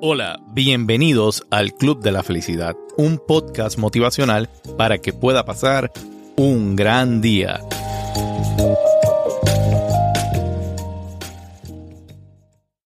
Hola, bienvenidos al Club de la Felicidad, un podcast motivacional para que pueda pasar un gran día.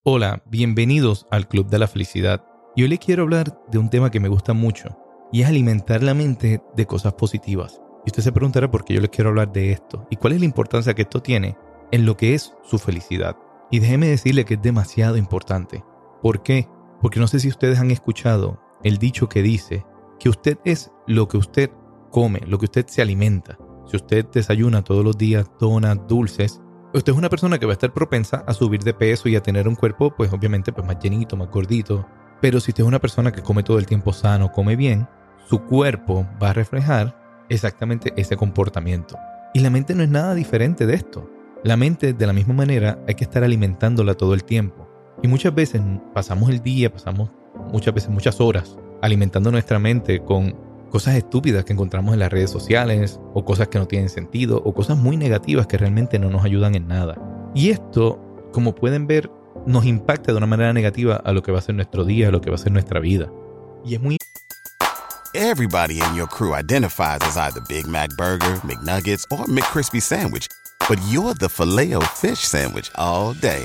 Hola, bienvenidos al Club de la Felicidad. Y hoy les quiero hablar de un tema que me gusta mucho y es alimentar la mente de cosas positivas. Y usted se preguntará por qué yo les quiero hablar de esto y cuál es la importancia que esto tiene en lo que es su felicidad. Y déjeme decirle que es demasiado importante. ¿Por qué? Porque no sé si ustedes han escuchado el dicho que dice que usted es lo que usted come, lo que usted se alimenta. Si usted desayuna todos los días donas, dulces, usted es una persona que va a estar propensa a subir de peso y a tener un cuerpo, pues obviamente, pues más llenito, más gordito. Pero si usted es una persona que come todo el tiempo sano, come bien, su cuerpo va a reflejar exactamente ese comportamiento. Y la mente no es nada diferente de esto. La mente, de la misma manera, hay que estar alimentándola todo el tiempo. Y muchas veces pasamos el día, pasamos muchas veces muchas horas alimentando nuestra mente con cosas estúpidas que encontramos en las redes sociales o cosas que no tienen sentido o cosas muy negativas que realmente no nos ayudan en nada. Y esto, como pueden ver, nos impacta de una manera negativa a lo que va a ser nuestro día, a lo que va a ser nuestra vida. Y es muy Everybody in your crew identifies as either Big Mac burger, McNuggets or McCrispy sandwich, but you're the Filet-O-Fish sandwich all day.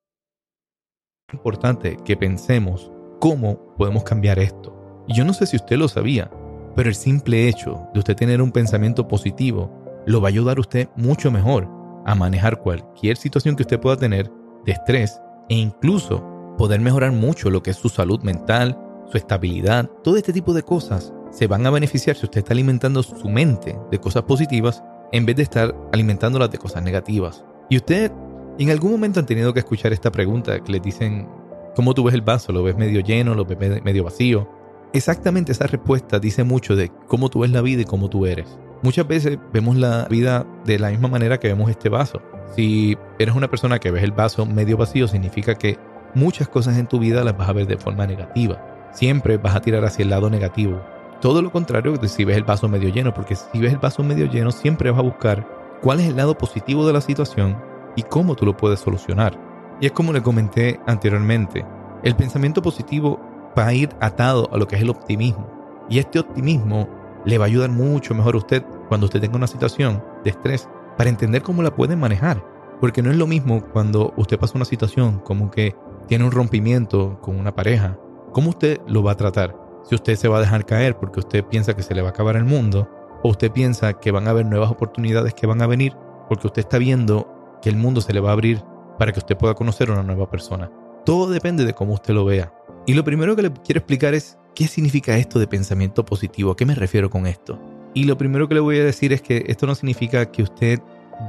Importante que pensemos cómo podemos cambiar esto. Y yo no sé si usted lo sabía, pero el simple hecho de usted tener un pensamiento positivo lo va a ayudar a usted mucho mejor a manejar cualquier situación que usted pueda tener de estrés e incluso poder mejorar mucho lo que es su salud mental, su estabilidad, todo este tipo de cosas se van a beneficiar si usted está alimentando su mente de cosas positivas en vez de estar alimentándolas de cosas negativas. Y usted en algún momento han tenido que escuchar esta pregunta que les dicen, ¿cómo tú ves el vaso? ¿Lo ves medio lleno? ¿Lo ves me- medio vacío? Exactamente esa respuesta dice mucho de cómo tú ves la vida y cómo tú eres. Muchas veces vemos la vida de la misma manera que vemos este vaso. Si eres una persona que ves el vaso medio vacío, significa que muchas cosas en tu vida las vas a ver de forma negativa. Siempre vas a tirar hacia el lado negativo. Todo lo contrario de si ves el vaso medio lleno, porque si ves el vaso medio lleno, siempre vas a buscar cuál es el lado positivo de la situación y cómo tú lo puedes solucionar. Y es como le comenté anteriormente, el pensamiento positivo va a ir atado a lo que es el optimismo. Y este optimismo le va a ayudar mucho mejor a usted cuando usted tenga una situación de estrés para entender cómo la puede manejar. Porque no es lo mismo cuando usted pasa una situación como que tiene un rompimiento con una pareja. ¿Cómo usted lo va a tratar? Si usted se va a dejar caer porque usted piensa que se le va a acabar el mundo, o usted piensa que van a haber nuevas oportunidades que van a venir porque usted está viendo que el mundo se le va a abrir para que usted pueda conocer una nueva persona. Todo depende de cómo usted lo vea. Y lo primero que le quiero explicar es qué significa esto de pensamiento positivo, a qué me refiero con esto. Y lo primero que le voy a decir es que esto no significa que usted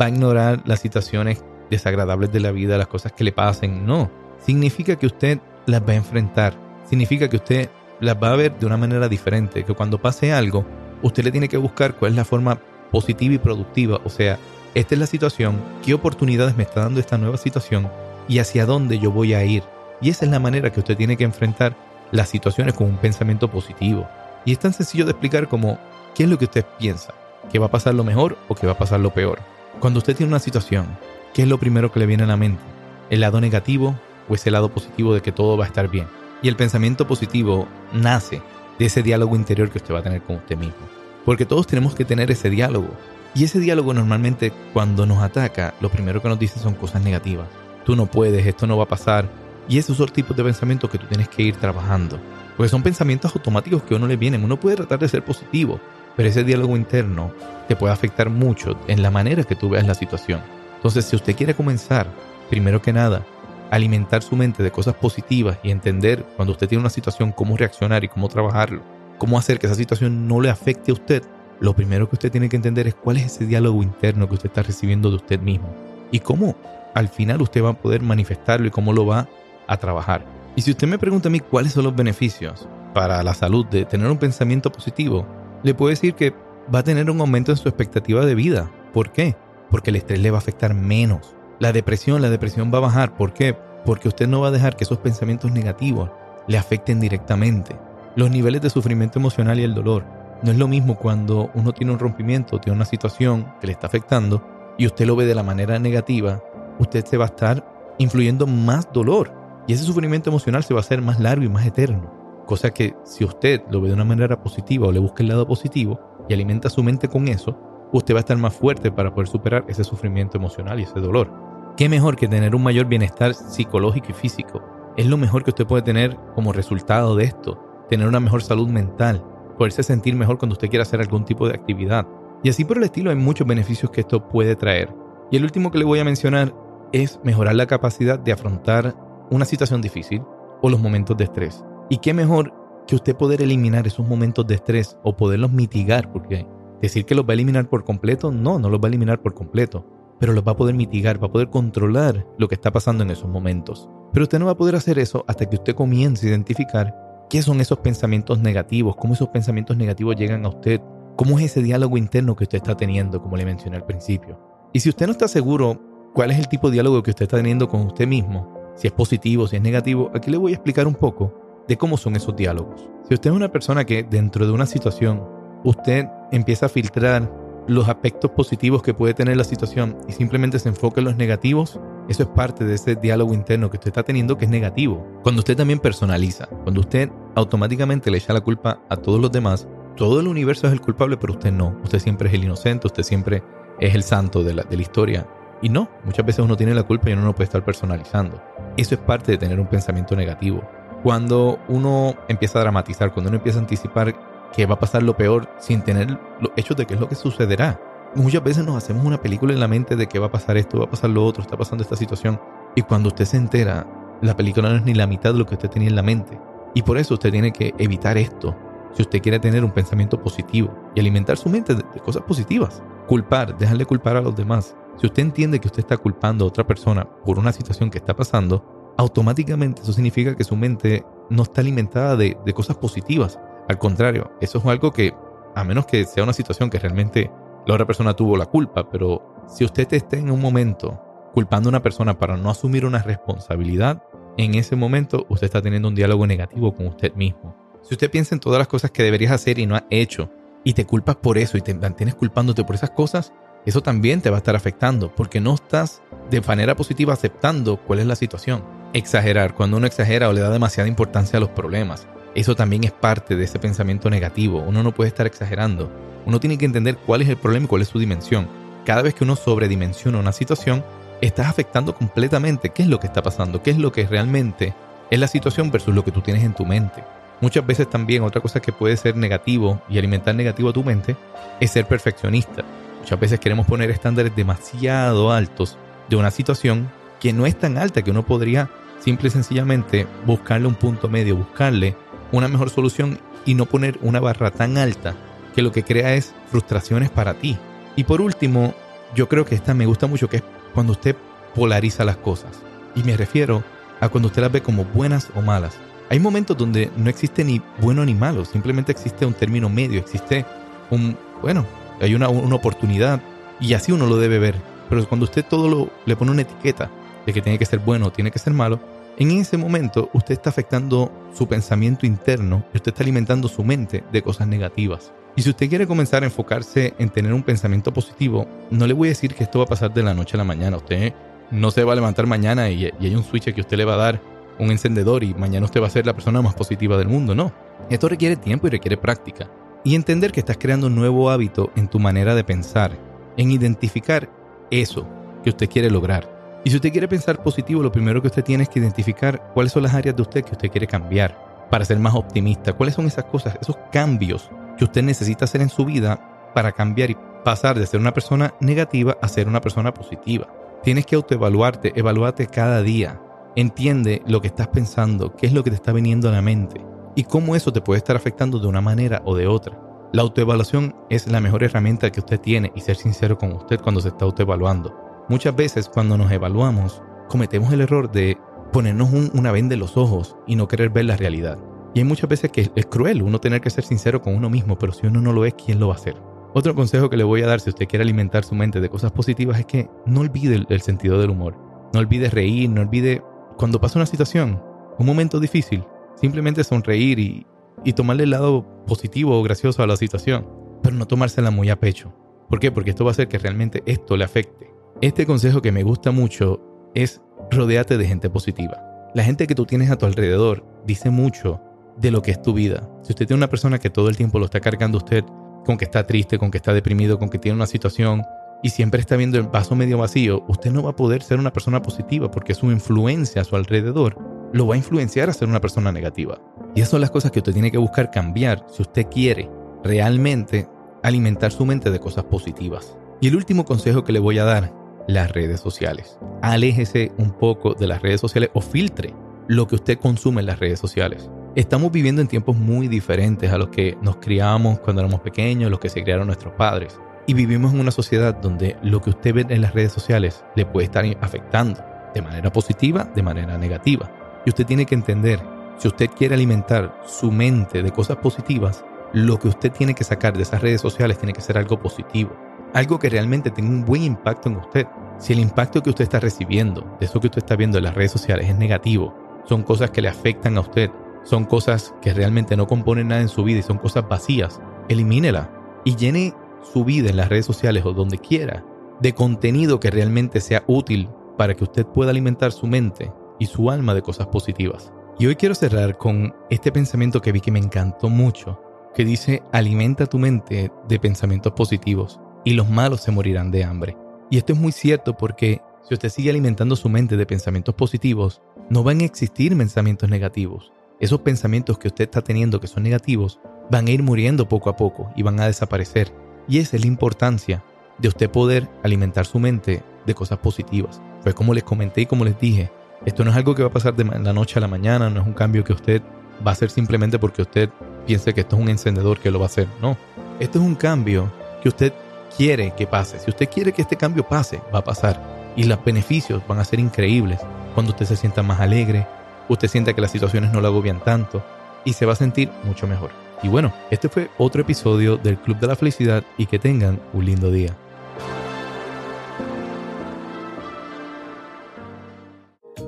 va a ignorar las situaciones desagradables de la vida, las cosas que le pasen, no. Significa que usted las va a enfrentar. Significa que usted las va a ver de una manera diferente, que cuando pase algo, usted le tiene que buscar cuál es la forma positiva y productiva, o sea, esta es la situación, qué oportunidades me está dando esta nueva situación y hacia dónde yo voy a ir. Y esa es la manera que usted tiene que enfrentar las situaciones con un pensamiento positivo. Y es tan sencillo de explicar como qué es lo que usted piensa, que va a pasar lo mejor o que va a pasar lo peor. Cuando usted tiene una situación, ¿qué es lo primero que le viene a la mente? ¿El lado negativo o ese lado positivo de que todo va a estar bien? Y el pensamiento positivo nace de ese diálogo interior que usted va a tener con usted mismo. Porque todos tenemos que tener ese diálogo. Y ese diálogo normalmente cuando nos ataca, lo primero que nos dice son cosas negativas. Tú no puedes, esto no va a pasar. Y esos son tipos de pensamientos que tú tienes que ir trabajando. Porque son pensamientos automáticos que a uno le vienen. Uno puede tratar de ser positivo, pero ese diálogo interno te puede afectar mucho en la manera que tú veas la situación. Entonces, si usted quiere comenzar primero que nada, alimentar su mente de cosas positivas y entender cuando usted tiene una situación cómo reaccionar y cómo trabajarlo, cómo hacer que esa situación no le afecte a usted, lo primero que usted tiene que entender es cuál es ese diálogo interno que usted está recibiendo de usted mismo y cómo al final usted va a poder manifestarlo y cómo lo va a trabajar. Y si usted me pregunta a mí cuáles son los beneficios para la salud de tener un pensamiento positivo, le puedo decir que va a tener un aumento en su expectativa de vida. ¿Por qué? Porque el estrés le va a afectar menos. La depresión, la depresión va a bajar. ¿Por qué? Porque usted no va a dejar que esos pensamientos negativos le afecten directamente. Los niveles de sufrimiento emocional y el dolor. No es lo mismo cuando uno tiene un rompimiento, tiene una situación que le está afectando y usted lo ve de la manera negativa, usted se va a estar influyendo más dolor y ese sufrimiento emocional se va a hacer más largo y más eterno. Cosa que si usted lo ve de una manera positiva o le busca el lado positivo y alimenta su mente con eso, usted va a estar más fuerte para poder superar ese sufrimiento emocional y ese dolor. ¿Qué mejor que tener un mayor bienestar psicológico y físico? Es lo mejor que usted puede tener como resultado de esto, tener una mejor salud mental, poderse sentir mejor cuando usted quiera hacer algún tipo de actividad. Y así por el estilo hay muchos beneficios que esto puede traer. Y el último que le voy a mencionar es mejorar la capacidad de afrontar una situación difícil o los momentos de estrés. Y qué mejor que usted poder eliminar esos momentos de estrés o poderlos mitigar, porque decir que los va a eliminar por completo, no, no los va a eliminar por completo, pero los va a poder mitigar, va a poder controlar lo que está pasando en esos momentos. Pero usted no va a poder hacer eso hasta que usted comience a identificar qué son esos pensamientos negativos, cómo esos pensamientos negativos llegan a usted, cómo es ese diálogo interno que usted está teniendo, como le mencioné al principio. Y si usted no está seguro cuál es el tipo de diálogo que usted está teniendo con usted mismo, si es positivo, si es negativo, aquí le voy a explicar un poco de cómo son esos diálogos. Si usted es una persona que dentro de una situación usted empieza a filtrar los aspectos positivos que puede tener la situación y simplemente se enfoca en los negativos, eso es parte de ese diálogo interno que usted está teniendo que es negativo. Cuando usted también personaliza, cuando usted automáticamente le echa la culpa a todos los demás, todo el universo es el culpable, pero usted no. Usted siempre es el inocente, usted siempre es el santo de la, de la historia. Y no, muchas veces uno tiene la culpa y uno no puede estar personalizando. Eso es parte de tener un pensamiento negativo. Cuando uno empieza a dramatizar, cuando uno empieza a anticipar que va a pasar lo peor sin tener los hechos de qué es lo que sucederá. Muchas veces nos hacemos una película en la mente de que va a pasar esto, va a pasar lo otro, está pasando esta situación. Y cuando usted se entera, la película no es ni la mitad de lo que usted tenía en la mente. Y por eso usted tiene que evitar esto. Si usted quiere tener un pensamiento positivo y alimentar su mente de, cosas positivas. Culpar, dejarle culpar a los demás. Si usted entiende que usted está culpando a otra persona por una situación que está pasando, automáticamente eso significa que su mente no está alimentada de, de cosas positivas. Al contrario, eso es algo que, a menos que sea una situación que realmente la otra persona tuvo la culpa, pero si usted esté en un momento culpando a una persona para no asumir una responsabilidad, en ese momento usted está teniendo un diálogo negativo con usted mismo. Si usted piensa en todas las cosas que deberías hacer y no has hecho, y te culpas por eso y te mantienes culpándote por esas cosas, eso también te va a estar afectando porque no estás de manera positiva aceptando cuál es la situación. Exagerar, cuando uno exagera o le da demasiada importancia a los problemas, eso también es parte de ese pensamiento negativo. Uno no puede estar exagerando. Uno tiene que entender cuál es el problema y cuál es su dimensión. Cada vez que uno sobredimensiona una situación, estás afectando completamente qué es lo que está pasando, qué es lo que realmente es la situación versus lo que tú tienes en tu mente. Muchas veces también otra cosa que puede ser negativo y alimentar negativo a tu mente es ser perfeccionista. Muchas veces queremos poner estándares demasiado altos de una situación que no es tan alta que uno podría simple y sencillamente buscarle un punto medio, buscarle una mejor solución y no poner una barra tan alta que lo que crea es frustraciones para ti. Y por último, yo creo que esta me gusta mucho, que es cuando usted polariza las cosas. Y me refiero a cuando usted las ve como buenas o malas. Hay momentos donde no existe ni bueno ni malo, simplemente existe un término medio, existe un, bueno, hay una, una oportunidad y así uno lo debe ver. Pero cuando usted todo lo, le pone una etiqueta de que tiene que ser bueno o tiene que ser malo, en ese momento usted está afectando su pensamiento interno y usted está alimentando su mente de cosas negativas. Y si usted quiere comenzar a enfocarse en tener un pensamiento positivo, no le voy a decir que esto va a pasar de la noche a la mañana. Usted no se va a levantar mañana y, hay un switch que usted le va a dar un encendedor y mañana usted va a ser la persona más positiva del mundo. No. Esto requiere tiempo y requiere práctica. Y entender que estás creando un nuevo hábito en tu manera de pensar, en identificar eso que usted quiere lograr y si usted quiere pensar positivo, lo primero que usted tiene es que identificar cuáles son las áreas de usted que usted quiere cambiar para ser más optimista. ¿Cuáles son esas cosas, esos cambios que usted necesita hacer en su vida para cambiar y pasar de ser una persona negativa a ser una persona positiva? Tienes que autoevaluarte, evaluarte cada día. Entiende lo que estás pensando, qué es lo que te está viniendo a la mente y cómo eso te puede estar afectando de una manera o de otra. La autoevaluación es la mejor herramienta que usted tiene y ser sincero con usted cuando se está autoevaluando. Muchas veces cuando nos evaluamos cometemos el error de ponernos una venda en los ojos y no querer ver la realidad. Y hay muchas veces que es cruel uno tener que ser sincero con uno mismo, pero si uno no lo es, ¿quién lo va a hacer? Otro consejo que le voy a dar si usted quiere alimentar su mente de cosas positivas es que no olvide el, sentido del humor. No olvide reír, no olvide cuando pasa una situación, un momento difícil, simplemente sonreír y, y tomarle el lado positivo o gracioso a la situación, pero no tomársela muy a pecho. ¿Por qué? Porque esto va a hacer que realmente esto le afecte. Este consejo que me gusta mucho es rodeate de gente positiva. La gente que tú tienes a tu alrededor dice mucho de lo que es tu vida. Si usted tiene una persona que todo el tiempo lo está cargando usted con que está triste, con que está deprimido, con que tiene una situación y siempre está viendo el vaso medio vacío, usted no va a poder ser una persona positiva porque su influencia a su alrededor lo va a influenciar a ser una persona negativa. Y esas son las cosas que usted tiene que buscar cambiar si usted quiere realmente alimentar su mente de cosas positivas. Y el último consejo que le voy a dar, las redes sociales. Aléjese un poco de las redes sociales o filtre lo que usted consume en las redes sociales. Estamos viviendo en tiempos muy diferentes a los que nos criamos cuando éramos pequeños, los que se criaron nuestros padres. Y vivimos en una sociedad donde lo que usted ve en las redes sociales le puede estar afectando de manera positiva, de manera negativa. Y usted tiene que entender, si usted quiere alimentar su mente de cosas positivas, lo que usted tiene que sacar de esas redes sociales tiene que ser algo positivo. Algo que realmente tenga un buen impacto en usted. Si el impacto que usted está recibiendo de eso que usted está viendo en las redes sociales es negativo, son cosas que le afectan a usted, son cosas que realmente no componen nada en su vida y son cosas vacías, elimínela y llene su vida en las redes sociales o donde quiera de contenido que realmente sea útil para que usted pueda alimentar su mente y su alma de cosas positivas. Y hoy quiero cerrar con este pensamiento que vi que me encantó mucho, que dice, alimenta tu mente de pensamientos positivos y los malos se morirán de hambre. Y esto es muy cierto porque si usted sigue alimentando su mente de pensamientos positivos, no van a existir pensamientos negativos esos pensamientos que usted está teniendo que son negativos van a ir muriendo poco a poco y van a desaparecer. Y esa es la importancia de usted poder alimentar su mente de cosas positivas. Pues como les comenté y como les dije, esto no es algo que va a pasar de la noche a la mañana, no es un cambio que usted va a hacer simplemente porque usted piense que esto es un encendedor que lo va a hacer. No, esto es un cambio que usted quiere que pase. Si usted quiere que este cambio pase, va a pasar. Y los beneficios van a ser increíbles cuando usted se sienta más alegre, usted siente que las situaciones no lo agobian tanto y se va a sentir mucho mejor. Y bueno, este fue otro episodio del Club de la Felicidad y que tengan un lindo día.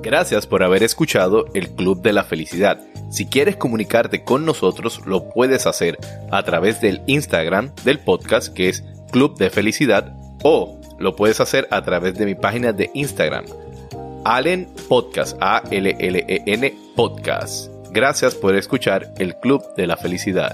Gracias por haber escuchado el Club de la Felicidad. Si quieres comunicarte con nosotros, lo puedes hacer a través del Instagram del podcast que es Club de Felicidad o lo puedes hacer a través de mi página de Instagram Allen Podcast, A-L-L-E-N Podcast. Gracias por escuchar el Club de la Felicidad.